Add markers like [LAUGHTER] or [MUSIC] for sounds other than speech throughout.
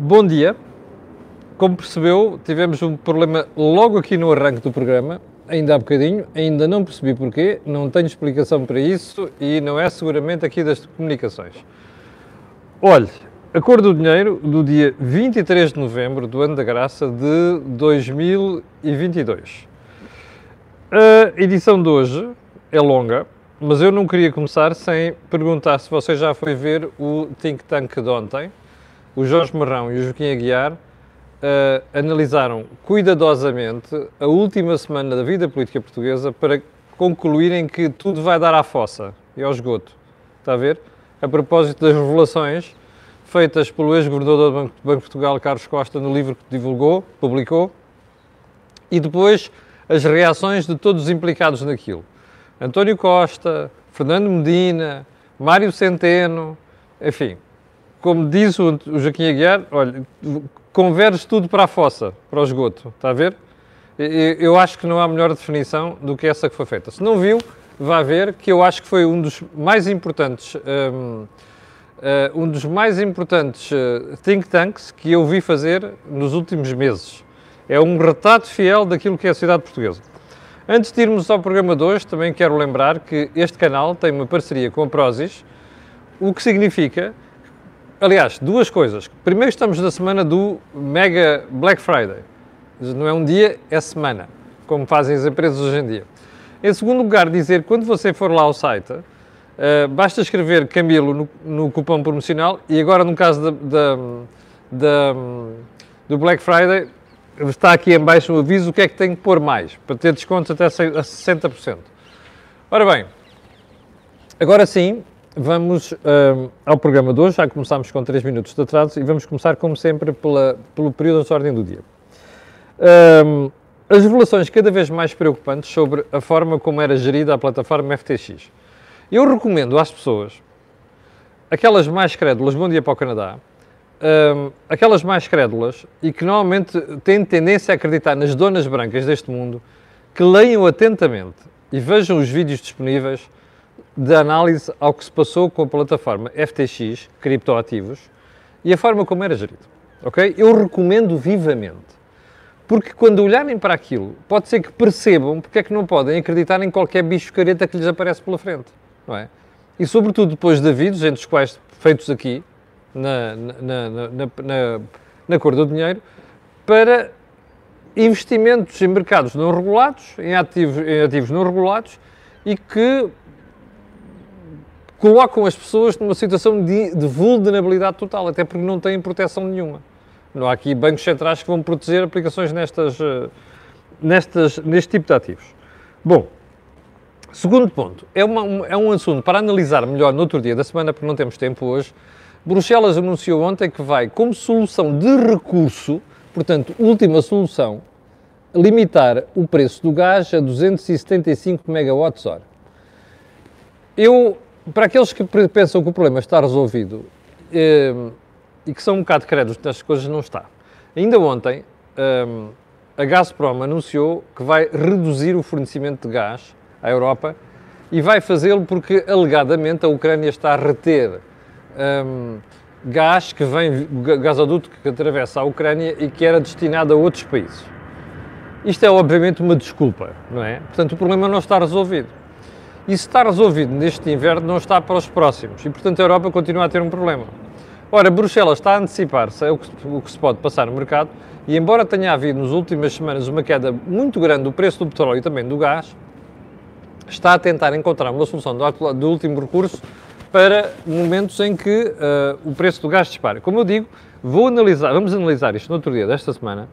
Bom dia. Como percebeu, tivemos um problema logo aqui no arranque do programa, ainda há bocadinho, ainda não percebi porquê, não tenho explicação para isso e não é seguramente aqui das comunicações. Olhe, a cor do dinheiro do dia 23 de novembro do ano da graça de 2022. A edição de hoje é longa, mas eu não queria começar sem perguntar se você já foi ver o Think Tank de ontem. O Jorge Marrão e o Joaquim Aguiar uh, analisaram cuidadosamente a última semana da vida política portuguesa para concluírem que tudo vai dar à fossa e ao esgoto. Está a ver? A propósito das revelações feitas pelo ex-governador do Banco, Banco de Portugal, Carlos Costa, no livro que divulgou, publicou, e depois as reações de todos os implicados naquilo. António Costa, Fernando Medina, Mário Centeno, enfim, como diz o Joaquim Aguiar, olha, converge tudo para a fossa, para o esgoto, está a ver? Eu acho que não há melhor definição do que essa que foi feita. Se não viu, vá ver que eu acho que foi um dos mais importantes, um, eh, um dos mais importantes eh, think tanks que eu vi fazer nos últimos meses. É um retrato fiel daquilo que é a sociedade portuguesa. Antes de irmos ao programa de hoje, também quero lembrar que este canal tem uma parceria com a Prozis, o que significa Aliás, duas coisas. Primeiro, estamos na semana do Mega Black Friday. Não é um dia, é semana, como fazem as empresas hoje em dia. Em segundo lugar, dizer quando você for lá ao site, uh, basta escrever Camilo no, no, cupom promocional e agora, no caso da, da, da, do Black Friday, está aqui em baixo o aviso o que é que tem que pôr mais, para ter descontos até a 60%. Ora bem, agora sim, Vamos uh, ao programa de hoje. Já começámos com 3 minutos de atraso e vamos começar, como sempre, pela, pelo período de ordem do dia. Uh, as revelações cada vez mais preocupantes sobre a forma como era gerida a plataforma FTX. Eu recomendo às pessoas, aquelas mais crédulas, bom dia para o Canadá, uh, aquelas mais crédulas e que normalmente têm tendência a acreditar nas donas brancas deste mundo, que leiam atentamente e vejam os vídeos disponíveis de análise ao que se passou com a plataforma FTX, criptoativos, e a forma como era gerido. Ok? Eu recomendo vivamente. Porque quando olharem para aquilo, pode ser que percebam porque é que não podem acreditar em qualquer bicho careta que lhes aparece pela frente. Não é? E sobretudo depois de vídeos, entre os quais feitos aqui, na, na, na, na cor do dinheiro, para investimentos em mercados não regulados, em ativos, em ativos não regulados, e que colocam as pessoas numa situação de, de, vulnerabilidade total, até porque não têm proteção nenhuma. Não há aqui bancos centrais que vão proteger aplicações nestas, eh, nestas, neste tipo de ativos. Bom, segundo ponto, é, uma, é um assunto para analisar melhor no outro dia da semana, porque não temos tempo hoje. Bruxelas anunciou ontem que vai, como solução de recurso, portanto, última solução, limitar o preço do gás a 275 megawatts-hora. Eu para aqueles que pensam que o problema está resolvido eh, e que são um bocado crédulos nestas coisas, não está. Ainda ontem, eh, a Gazprom anunciou que vai reduzir o fornecimento de gás à Europa e vai fazê-lo porque, alegadamente, a Ucrânia está a reter um, gás que vem, gasoduto que atravessa a Ucrânia e que era destinado a outros países. Isto é, obviamente, uma desculpa, não é? Portanto, o problema não está resolvido. Se está resolvido neste inverno, não está para os próximos. E, portanto, a Europa continua a ter um problema. Ora, Bruxelas está a antecipar-se o que se pode passar no mercado e, embora tenha havido nas últimas semanas uma queda muito grande do preço do petróleo e também do gás, está a tentar encontrar uma solução do último recurso para momentos em que uh, o preço do gás dispara. Como eu digo, vou analisar, vamos analisar isto no outro dia desta semana,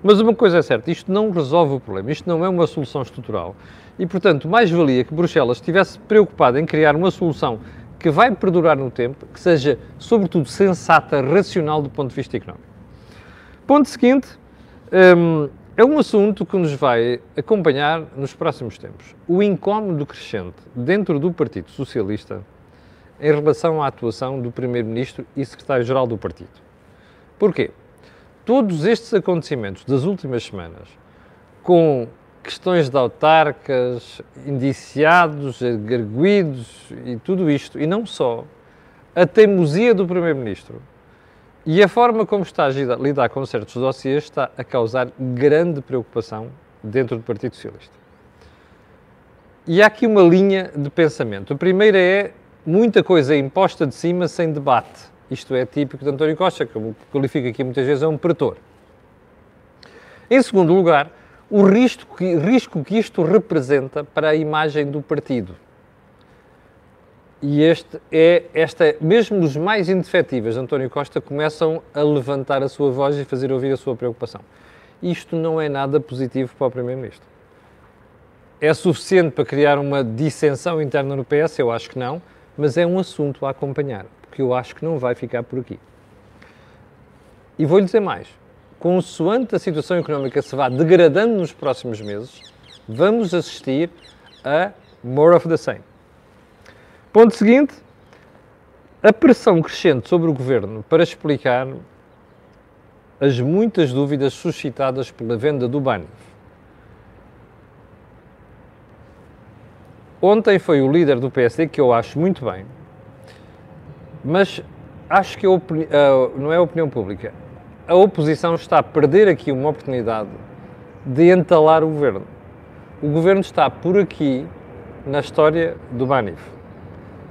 mas uma coisa é certa, isto não resolve o problema, isto não é uma solução estrutural. E, portanto, mais valia que Bruxelas estivesse preocupada em criar uma solução que vai perdurar no tempo, que seja, sobretudo, sensata, racional do ponto de vista económico. Ponto seguinte, um, é um assunto que nos vai acompanhar nos próximos tempos. O incómodo crescente dentro do Partido Socialista em relação à atuação do Primeiro-Ministro e Secretário-Geral do Partido. Porquê? Todos estes acontecimentos das últimas semanas, com questões de autarcas, indiciados, arguídos e tudo isto, e não só, a teimosia do Primeiro-Ministro, E a forma como está a lidar com certos dossiês está a causar grande preocupação dentro do Partido Socialista. E há aqui uma linha de pensamento. A primeira é muita coisa imposta de cima sem debate. Isto é típico de António Costa, que eu qualifico aqui muitas vezes, é um pretor. Em segundo lugar, o risco que, risco que isto representa para a imagem do partido. E este é, esta, mesmo os mais indefetíveis de António Costa começam a levantar a sua voz e fazer ouvir a sua preocupação. Isto não é nada positivo para o Primeiro-Ministro. É suficiente para criar uma dissensão interna no PS? Eu acho que não, mas é um assunto a acompanhar, porque eu acho que não vai ficar por aqui. E vou-lhe dizer mais: consoante a situação económica se vá degradando nos próximos meses, vamos assistir a more of the same. Ponto seguinte: a pressão crescente sobre o governo para explicar as muitas dúvidas suscitadas pela venda do BANF. Ontem foi o líder do PSD, que eu acho muito bem, mas acho que opini- a- não é a opinião pública. A oposição está a perder aqui uma oportunidade de entalar o governo. O governo está por aqui na história do Banif.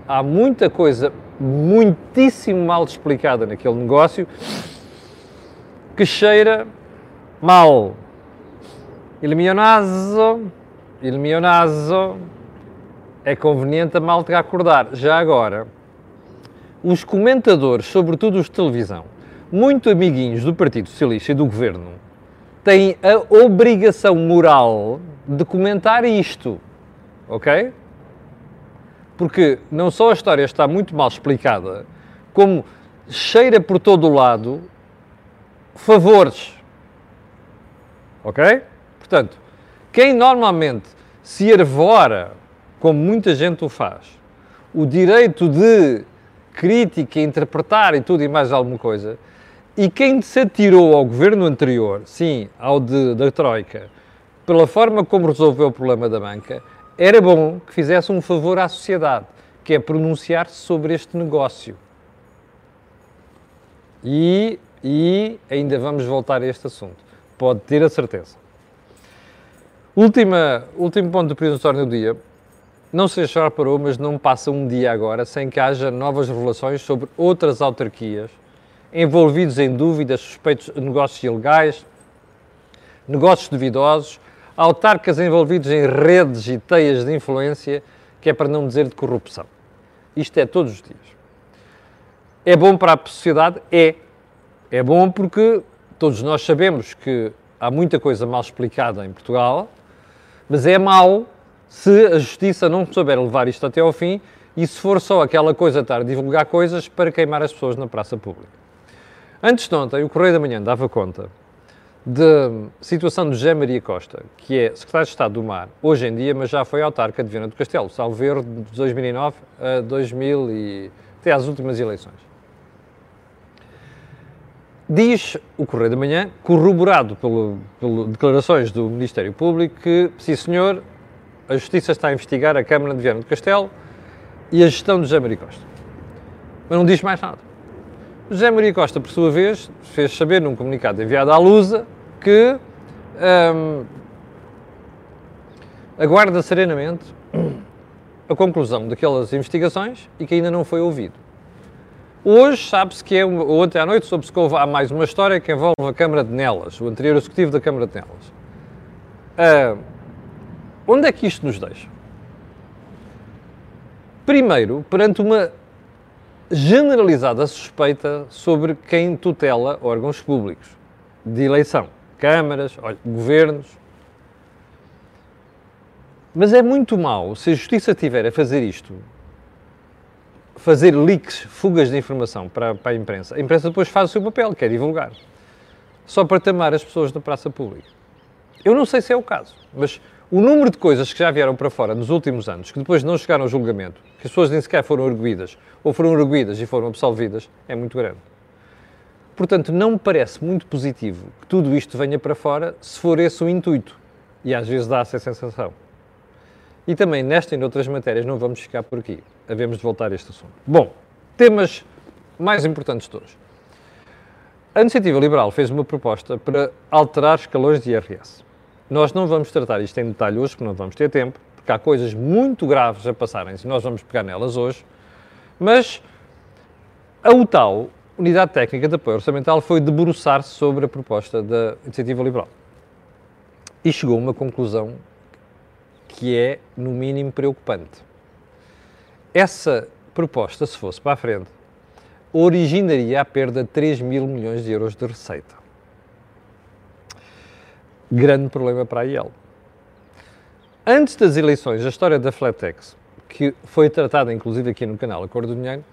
Há muita coisa muitíssimo mal explicada naquele negócio que cheira mal. Il mio naso, il mio naso, é conveniente a malta acordar. Já agora, os comentadores, sobretudo os de televisão, muito amiguinhos do Partido Socialista e do Governo, têm a obrigação moral de comentar isto, ok? Porque não só a história está muito mal explicada, como cheira por todo o lado favores, ok? Portanto, quem normalmente se arvora como muita gente o faz, o direito de crítica, interpretar e tudo e mais alguma coisa, e quem se atirou ao governo anterior, sim, ao de, da Troika, pela forma como resolveu o problema da banca, era bom que fizesse um favor à sociedade, que é pronunciar-se sobre este negócio. E, e ainda vamos voltar a este assunto. Pode ter a certeza. Última, último ponto do presuntório do dia. Não sei se já reparou, mas não passa um dia agora sem que haja novas revelações sobre outras autarquias envolvidos em dúvidas, suspeitos de negócios ilegais, negócios duvidosos, autarcas envolvidos em redes e teias de influência, que é para não dizer de corrupção. Isto é todos os dias. É bom para a sociedade? É. É bom porque todos nós sabemos que há muita coisa mal explicada em Portugal, mas é mau se a justiça não souber levar isto até ao fim e se for só aquela coisa estar a divulgar coisas para queimar as pessoas na praça pública. Antes de ontem, o Correio da Manhã dava conta da situação de José Maria Costa, que é secretário de Estado do Mar, hoje em dia, mas já foi autarca de Viana do Castelo, salvo erro, de 2009 a 2000 e até às últimas eleições. Diz o Correio da Manhã, corroborado pelo declarações do Ministério Público, que, sim senhor, a Justiça está a investigar a Câmara de Viana do Castelo e a gestão de José Maria Costa. Mas não diz mais nada. José Maria Costa, por sua vez, fez saber num comunicado enviado à Lusa que hum, aguarda serenamente a conclusão daquelas investigações e que ainda não foi ouvido. Hoje sabe-se que é, ou ontem à noite soube-se que houve, há mais uma história que envolve a Câmara de Nelas, o anterior executivo da Câmara de Nelas. Ah, onde é que isto nos deixa? Primeiro, perante uma generalizada suspeita sobre quem tutela órgãos públicos de eleição, câmaras, governos. Mas é muito mau se a justiça tiver a fazer isto, fazer leaks, fugas de informação para, para a imprensa. A imprensa depois faz o seu papel, quer divulgar, só para tamar as pessoas da praça pública. Eu não sei se é o caso, mas o número de coisas que já vieram para fora nos últimos anos, que depois não chegaram ao julgamento, que as pessoas nem sequer foram arguídas, ou foram arguídas e foram absolvidas, é muito grande. Portanto, não me parece muito positivo que tudo isto venha para fora, se for esse o intuito. E às vezes dá essa sensação. E também nesta e noutras matérias não vamos ficar por aqui. Havemos de voltar a este assunto. Bom, temas mais importantes de hoje. A Iniciativa Liberal fez uma proposta para alterar escalões de IRS. Nós não vamos tratar isto em detalhe hoje, porque não vamos ter tempo, porque há coisas muito graves a passarem e nós vamos pegar nelas hoje, mas a UTAU, Unidade Técnica de Apoio Orçamental, foi debruçar-se sobre a proposta da Iniciativa Liberal e chegou a uma conclusão que é, no mínimo, preocupante. Essa proposta, se fosse para a frente, originaria a perda de 3 mil milhões de euros de receita. Grande problema para a IEL. Antes das eleições, a história da Flatex, que foi tratada inclusive aqui no canal Acordo do Dinheiro,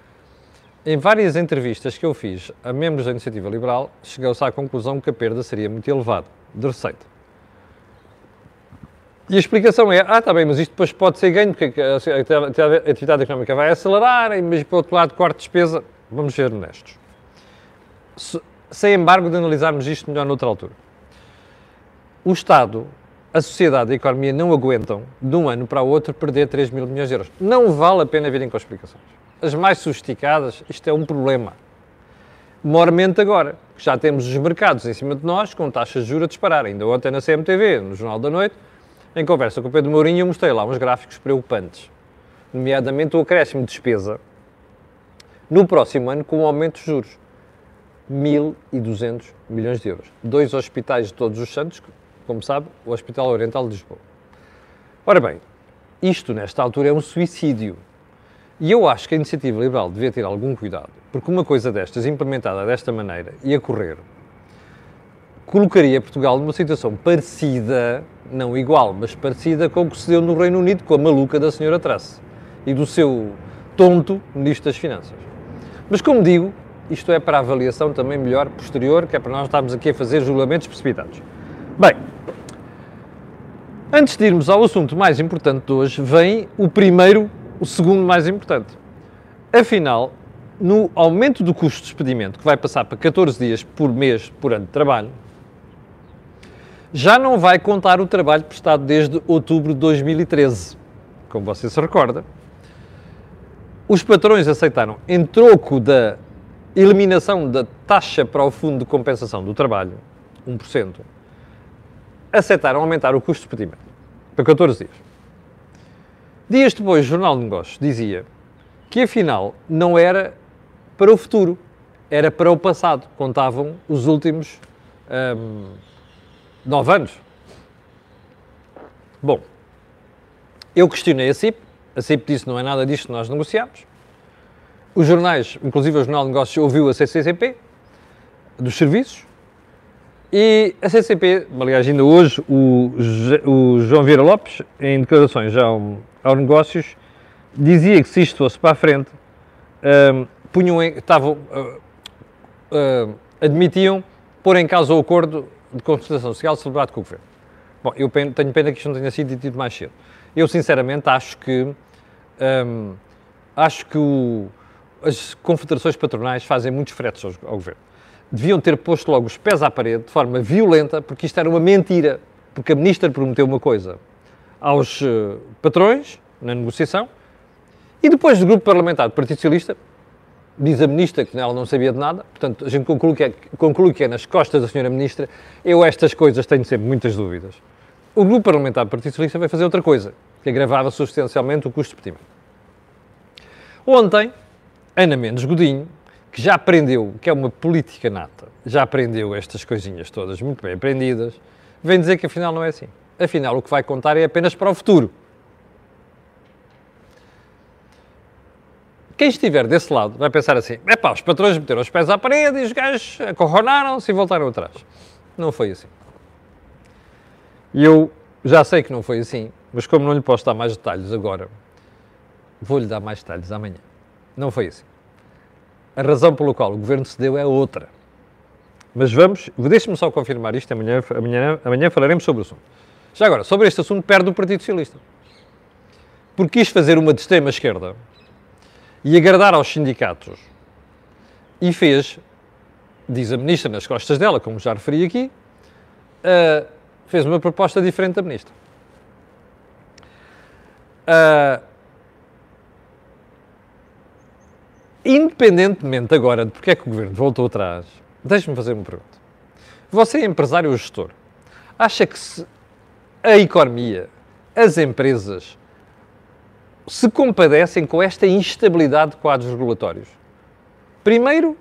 em várias entrevistas que eu fiz a membros da Iniciativa Liberal, chegou-se à conclusão que a perda seria muito elevada de receita. E a explicação é, ah, está bem, mas isto depois pode ser ganho, porque a atividade económica vai acelerar, mas por outro lado, corte de despesa, vamos ser honestos. Sem embargo de analisarmos isto melhor noutra altura. O Estado, a sociedade a economia não aguentam, de um ano para o outro, perder 3 mil milhões de euros. Não vale a pena virem com explicações. As mais sofisticadas, isto é um problema. Mormente agora, que já temos os mercados em cima de nós, com taxas de juros a disparar. Ainda ontem na CMTV, no Jornal da Noite, em conversa com o Pedro Mourinho, eu mostrei lá uns gráficos preocupantes, nomeadamente o acréscimo de despesa no próximo ano com o aumento de juros. 1.200 milhões de euros. Dois hospitais de Todos os Santos, como sabe, o Hospital Oriental de Lisboa. Ora bem, isto nesta altura é um suicídio. E eu acho que a iniciativa liberal devia ter algum cuidado, porque uma coisa destas, implementada desta maneira e a correr, colocaria Portugal numa situação parecida, não igual, mas parecida com o que se deu no Reino Unido com a maluca da senhora Truss e do seu tonto Ministro das Finanças. Mas como digo, isto é para avaliação também melhor posterior, que é para nós estarmos aqui a fazer julgamentos precipitados. Bem, antes de irmos ao assunto mais importante de hoje, vem o primeiro, o segundo mais importante. Afinal, no aumento do custo de despedimento, que vai passar para 14 dias por mês por ano de trabalho, já não vai contar o trabalho prestado desde outubro de 2013, como você se recorda. Os patrões aceitaram, em troco da eliminação da taxa para o Fundo de Compensação do Trabalho, 1%, aceitaram aumentar o custo de despedimento para 14 dias. Dias depois, o Jornal de Negócios dizia que afinal não era para o futuro, era para o passado. Contavam os últimos. Hum, Nove anos? Bom, eu questionei a CIP, a CIP disse não é nada disto que nós negociamos. Os jornais, inclusive o Jornal de Negócios, ouviu a CCCP, dos serviços, e a CCP, aliás, ainda hoje, o, o João Vieira Lopes, em declarações ao, ao Negócios, dizia que se isto fosse para a frente, um, punham em, estavam, uh, uh, admitiam pôr em causa o acordo de consultação social celebrado com o Governo. Bom, eu tenho pena que isto não tenha sido dito mais cedo. Eu, sinceramente, acho que, hum, acho que o, as confederações patronais fazem muitos fretes ao, ao, Governo. Deviam ter posto logo os pés à parede de forma violenta, porque isto era uma mentira. Porque a Ministra prometeu uma coisa aos uh, patrões, na negociação, e depois do grupo parlamentar do Partido Socialista, diz a Ministra que ela não sabia de nada, portanto, a gente conclui que, é, conclui que é nas costas da Senhora Ministra. Eu, estas coisas, tenho sempre muitas dúvidas. O Grupo Parlamentar do Partido Socialista vai fazer outra coisa, que agravava substancialmente o custo de. Ontem, Ana Mendes Godinho, que já aprendeu, que é uma política nata, já aprendeu estas coisinhas todas muito bem aprendidas, vem dizer que afinal não é assim. Afinal, o que vai contar é apenas para o futuro. Quem estiver desse lado vai pensar assim: é pá, os patrões meteram os pés à parede e os gajos acorronaram-se e voltaram atrás. Não foi assim. E eu já sei que não foi assim, mas como não lhe posso dar mais detalhes agora, vou-lhe dar mais detalhes amanhã. Não foi assim. A razão pela qual o governo cedeu é outra. Mas vamos, deixe-me só confirmar isto, amanhã, amanhã, amanhã falaremos sobre o assunto. Já agora, sobre este assunto, perde o Partido Socialista. Porque quis fazer uma de extrema esquerda, e agradar aos sindicatos. E fez, diz a ministra nas costas dela, como já referi aqui, uh, fez uma proposta diferente da ministra. Uh, independentemente agora de porque é que o governo voltou atrás, deixe-me fazer uma pergunta. Você é empresário ou gestor? Acha que se a economia, as empresas, se compadecem com esta instabilidade de quadros regulatórios? Primeiro,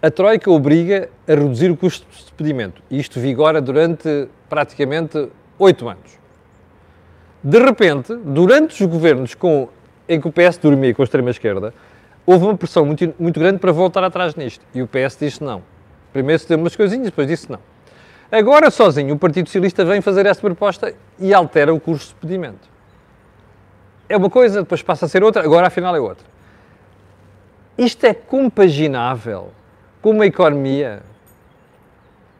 a Troika obriga a reduzir o custo de despedimento. Isto vigora durante praticamente oito anos. De repente, durante os governos com, em que o PS dormia com a extrema-esquerda, houve uma pressão muito, muito grande para voltar atrás nisto. E o PS disse não. Primeiro se deu umas coisinhas, depois disse não. Agora, sozinho, o Partido Socialista vem fazer essa proposta e altera o custo de despedimento. É uma coisa, depois passa a ser outra, agora afinal é outra. Isto é compaginável com uma economia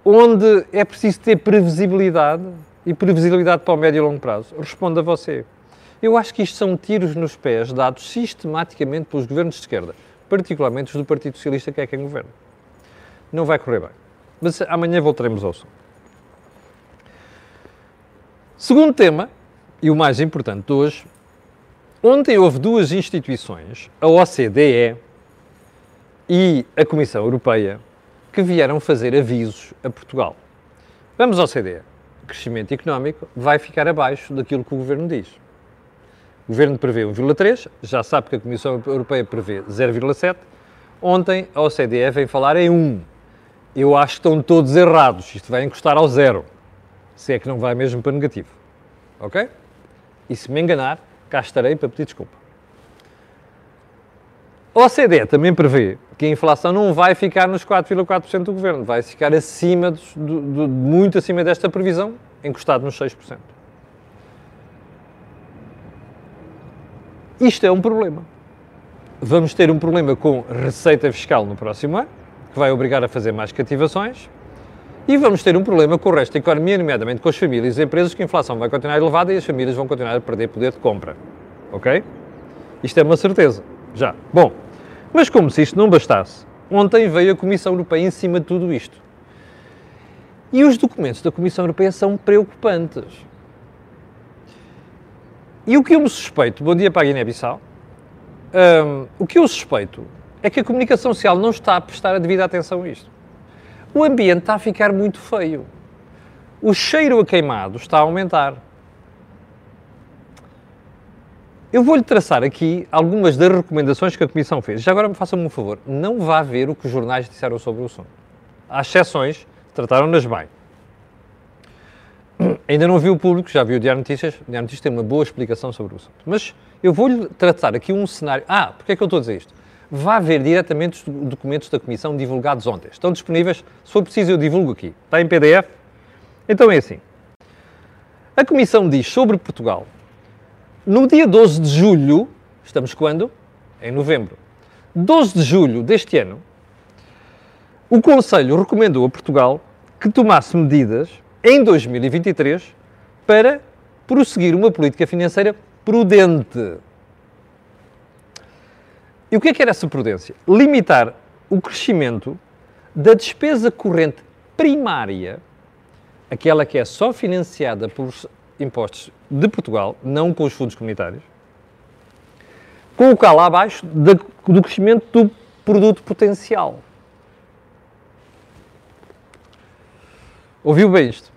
onde é preciso ter previsibilidade e previsibilidade para o médio e longo prazo? Responda você. Eu acho que isto são tiros nos pés dados sistematicamente pelos governos de esquerda, particularmente os do Partido Socialista, que é quem governa. Não vai correr bem. Mas amanhã voltaremos ao assunto. Segundo tema, e o mais importante de hoje, ontem houve duas instituições, a OCDE e a Comissão Europeia, que vieram fazer avisos a Portugal. Vamos ao OCDE. O crescimento económico vai ficar abaixo daquilo que o Governo diz. O Governo prevê 1,3, já sabe que a Comissão Europeia prevê 0,7. Ontem a OCDE vem falar em 1. Eu acho que estão todos errados. Isto vai encostar ao zero. Se é que não vai mesmo para negativo. Ok? E se me enganar, cá estarei para pedir desculpa. A OCDE também prevê que a inflação não vai ficar nos 4,4% do governo, vai ficar acima, do, muito acima desta previsão, encostado nos 6%. Isto é um problema. Vamos ter um problema com receita fiscal no próximo ano, que vai obrigar a fazer mais cativações, e vamos ter um problema com o resto da economia, nomeadamente com as famílias e empresas, que a inflação vai continuar elevada e as famílias vão continuar a perder poder de compra. Ok? Isto é uma certeza. Já. Bom, mas como se isto não bastasse, ontem veio a Comissão Europeia em cima de tudo isto. E os documentos da Comissão Europeia são preocupantes. E o que eu me suspeito, bom dia para a Guiné-Bissau, um, o que eu suspeito é que a comunicação social não está a prestar a devida atenção a isto. O ambiente está a ficar muito feio. O cheiro a queimado está a aumentar. Eu vou-lhe traçar aqui algumas das recomendações que a Comissão fez. Já agora me faça-me um favor, não vá ver o que os jornais disseram sobre o assunto. Há exceções, trataram-nas bem. Ainda não vi o público, já vi o Diário Notícias. O Diário Notícias tem uma boa explicação sobre o assunto. Mas eu vou-lhe tratar aqui um cenário. Ah, porque é que eu estou a dizer isto? Vá ver diretamente os documentos da Comissão divulgados ontem. Estão disponíveis. Se for preciso, eu divulgo aqui. Está em PDF? Então é assim. A Comissão diz sobre Portugal, no dia 12 de julho, estamos quando? Em novembro. 12 de julho deste ano, o Conselho recomendou a Portugal que tomasse medidas em 2023 para prosseguir uma política financeira prudente. E o que é que era essa prudência? Limitar o crescimento da despesa corrente primária, aquela que é só financiada pelos impostos de Portugal, não com os fundos comunitários, colocá-la abaixo do crescimento do produto potencial. Ouviu bem isto?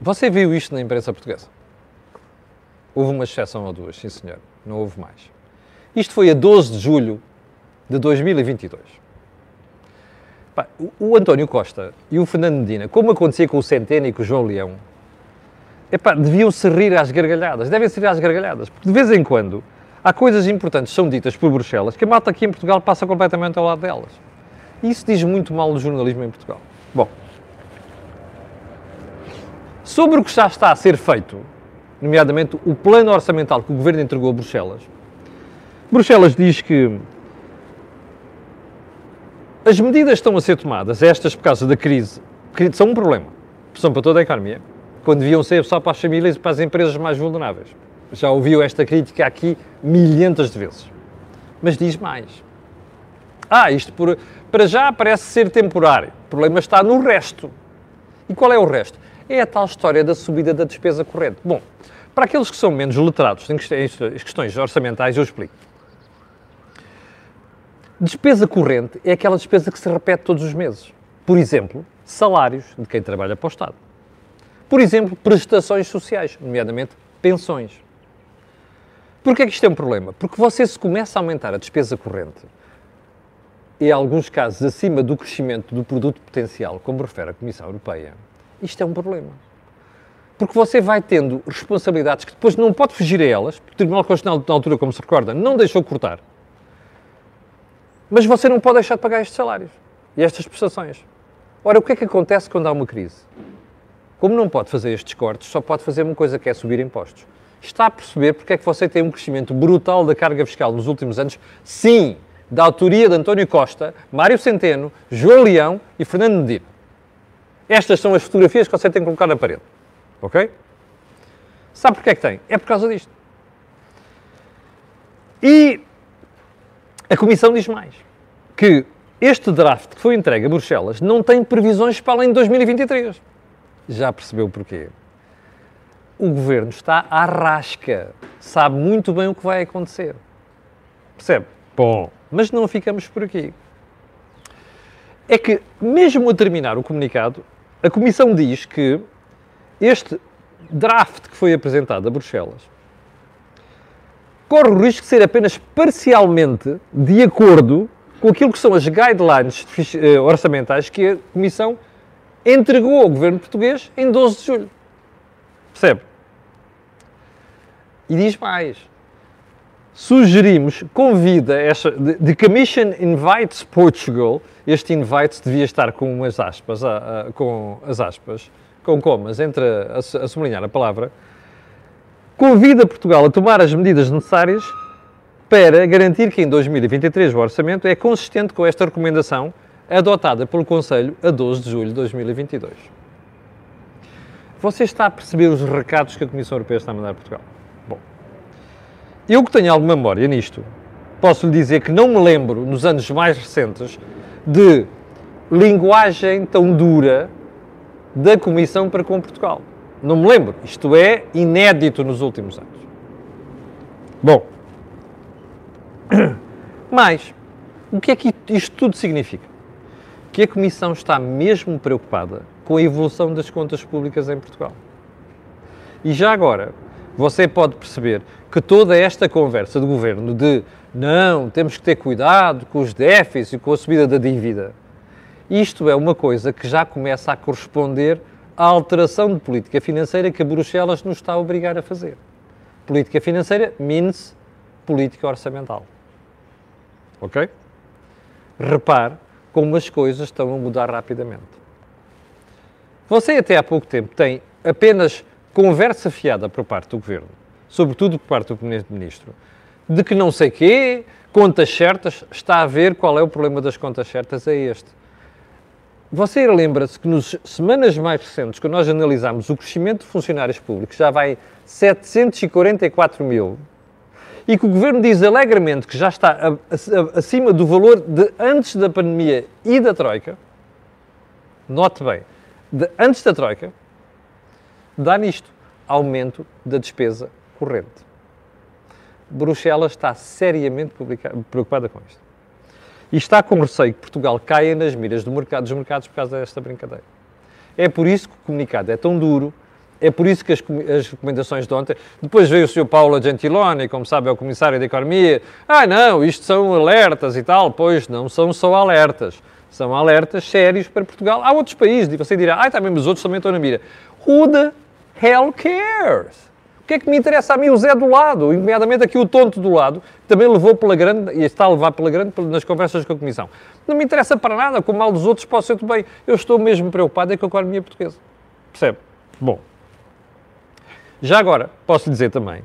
Você viu isto na imprensa portuguesa? Houve uma exceção ou duas, sim senhor, não houve mais. Isto foi a 12 de julho de 2022. o António Costa e o Fernando Medina, como acontecia com o Centeno e com o João Leão, epá, deviam se rir às gargalhadas, devem se rir às gargalhadas, porque de vez em quando há coisas importantes que são ditas por Bruxelas que a malta aqui em Portugal passa completamente ao lado delas. E isso diz muito mal do jornalismo em Portugal. Bom, sobre o que já está a ser feito, nomeadamente o plano orçamental que o Governo entregou a Bruxelas, Bruxelas diz que as medidas estão a ser tomadas, estas por causa da crise, são um problema, são para toda a economia, quando deviam ser só para as famílias e para as empresas mais vulneráveis. Já ouviu esta crítica aqui milhentas de vezes. Mas diz mais. Ah, isto por, para já parece ser temporário. O problema está no resto. E qual é o resto? É a tal história da subida da despesa corrente. Bom, para aqueles que são menos letrados em questões orçamentais, eu explico. Despesa corrente é aquela despesa que se repete todos os meses. Por exemplo, salários de quem trabalha para o Estado. Por exemplo, prestações sociais, nomeadamente pensões. Porquê é que isto é um problema? Porque você se começa a aumentar a despesa corrente, em alguns casos acima do crescimento do produto potencial, como refere a Comissão Europeia, isto é um problema. Porque você vai tendo responsabilidades que depois não pode fugir a elas, o Tribunal Constitucional, na altura, como se recorda, não deixou cortar. Mas você não pode deixar de pagar estes salários e estas prestações. Ora, o que é que acontece quando há uma crise? Como não pode fazer estes cortes, só pode fazer uma coisa que é subir impostos. Está a perceber porque é que você tem um crescimento brutal da carga fiscal nos últimos anos? Sim, da autoria de António Costa, Mário Centeno, João Leão e Fernando Medina. Estas são as fotografias que você tem que colocar na parede. Ok? Sabe porque é que tem? É por causa disto. E a Comissão diz mais. Que este draft que foi entregue a Bruxelas não tem previsões para além de 2023. Já percebeu porquê? O governo está à rasca, sabe muito bem o que vai acontecer. Percebe? Bom, mas não ficamos por aqui. É que, mesmo a terminar o comunicado, a Comissão diz que este draft que foi apresentado a Bruxelas corre o risco de ser apenas parcialmente de acordo com aquilo que são as guidelines eh, orçamentais que a Comissão entregou ao governo português em 12 de julho. Percebe? E diz mais. Sugerimos, convida, esta, the Commission invites Portugal, este invite devia estar com umas aspas, a, a, com as aspas, com comas, entre a, a sublinhar a palavra, convida Portugal a tomar as medidas necessárias para garantir que em 2023 o orçamento é consistente com esta recomendação adotada pelo Conselho a 12 de julho de 2022. Você está a perceber os recados que a Comissão Europeia está a mandar a Portugal? Eu que tenho alguma memória nisto, posso lhe dizer que não me lembro, nos anos mais recentes, de linguagem tão dura da Comissão para com Portugal. Não me lembro. Isto é inédito nos últimos anos. Bom, [COUGHS] mas o que é que isto tudo significa? Que a Comissão está mesmo preocupada com a evolução das contas públicas em Portugal. E já agora, você pode perceber que toda esta conversa do governo de não, temos que ter cuidado com os déficits e com a subida da dívida, isto é uma coisa que já começa a corresponder à alteração de política financeira que a Bruxelas nos está a obrigar a fazer. Política financeira means política orçamental. Ok? Repare como as coisas estão a mudar rapidamente. Você até há pouco tempo tem apenas conversa fiada por parte do Governo, sobretudo por parte do Primeiro-Ministro, de que não sei quê, contas certas, está a ver qual é o problema das contas certas, é este. Você lembra-se que nas semanas mais recentes, quando nós analisámos o crescimento de funcionários públicos, já vai 744 mil, e que o Governo diz alegremente que já está acima do valor de antes da pandemia e da Troika, note bem, de antes da Troika, dá nisto, aumento da despesa corrente. Bruxelas está seriamente preocupada com isto e está com receio que Portugal caia nas miras do mercado, dos mercados por causa desta brincadeira. É por isso que o comunicado é tão duro, é por isso que as, as recomendações de ontem. Depois veio o Sr. Paulo Gentiloni, como sabe, é o Comissário da Economia. Ah, não, isto são alertas e tal. Pois não são só alertas. São alertas sérios para Portugal. Há outros países, e você dirá, ah, também, mas os outros também estão na mira. Who the hell cares? que é que me interessa a mim o Zé do lado, nomeadamente aqui o tonto do lado, que também levou pela grande, e está a levar pela grande nas conversas com a Comissão. Não me interessa para nada, com o mal dos outros posso ser bem. Eu estou mesmo preocupado é com a economia portuguesa. Percebe? Bom. Já agora, posso dizer também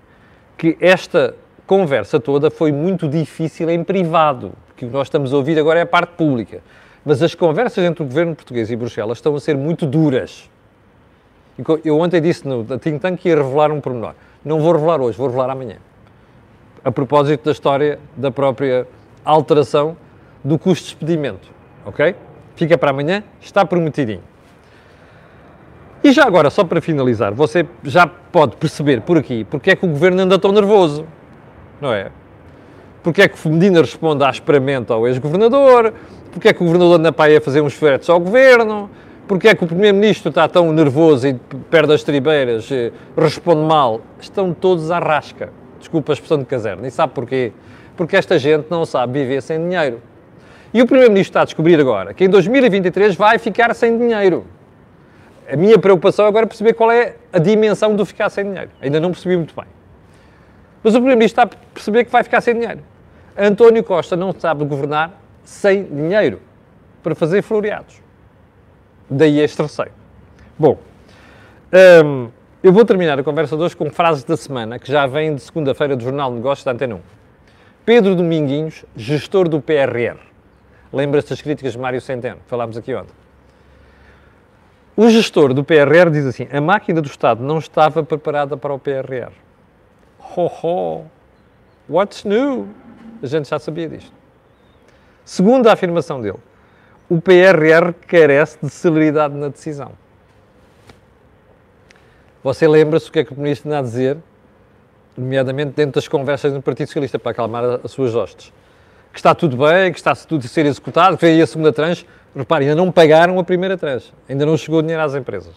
que esta conversa toda foi muito difícil em privado, porque o que nós estamos a ouvir agora é a parte pública. Mas as conversas entre o governo português e Bruxelas estão a ser muito duras. Eu ontem disse no Think Tank que ia revelar um pormenor. Não vou revelar hoje, vou revelar amanhã. A propósito da história da própria alteração do custo de expedimento. Ok? Fica para amanhã, está prometidinho. E já agora, só para finalizar, você já pode perceber por aqui porque é que o governo anda tão nervoso, não é? Porque é que Medina responde asperamente ao ex-governador, porque é que o governador anda para aí a fazer uns fretes ao governo, porque é que o primeiro-ministro está tão nervoso e perde as tribeiras, eh, responde mal. Estão todos à rasca. Desculpa a expressão de caserna. E sabe porquê? Porque esta gente não sabe viver sem dinheiro. E o primeiro-ministro está a descobrir agora que em 2023 vai ficar sem dinheiro. A minha preocupação agora é perceber qual é a dimensão do ficar sem dinheiro. Ainda não percebi muito bem. Mas o primeiro-ministro está a perceber que vai ficar sem dinheiro. António Costa não sabe governar sem dinheiro para fazer floreados. Daí este receio. Bom, hum, eu vou terminar a conversa de hoje com frases da semana, que já vem de segunda-feira do Jornal de Negócios da Antena 1. Pedro Dominguinhos, gestor do PRR. Lembra-se das críticas de Mário Centeno, falámos aqui ontem. O gestor do PRR diz assim: a máquina do Estado não estava preparada para o PRR. Ho, ho, what's new? A gente já sabia disto. Segundo a afirmação dele, o PRR carece de celeridade na decisão. Você lembra-se o que é que o ministro anda a dizer, nomeadamente dentro das conversas no Partido Socialista, para acalmar as suas hostes? Que está tudo bem, que está tudo a ser executado, que veio a segunda tranche. Reparem, ainda não pagaram a primeira tranche, ainda não chegou dinheiro às empresas.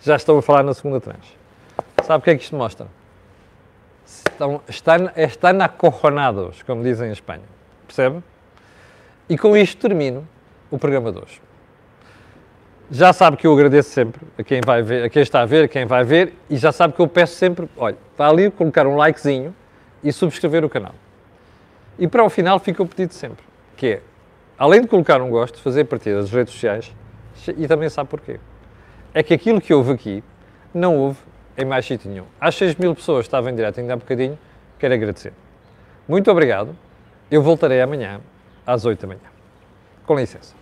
Já estão a falar na segunda tranche. Sabe o que é que isto mostra? Estão, estão, estão acorronados, como dizem em Espanha. Percebe? E com isto termino o programa de hoje. Já sabe que eu agradeço sempre a quem vai ver, a quem está a ver, a quem vai ver, e já sabe que eu peço sempre, olha, vá ali colocar um likezinho e subscrever o canal. E para o final fica o pedido sempre, que é, além de colocar um gosto, fazer partida das redes sociais, e também sabe porquê. É que aquilo que houve aqui, não houve em mais sítio nenhum. Às 6 mil pessoas estavam em direto ainda há bocadinho, quero agradecer. Muito obrigado, eu voltarei amanhã às 8 da manhã. Com licença.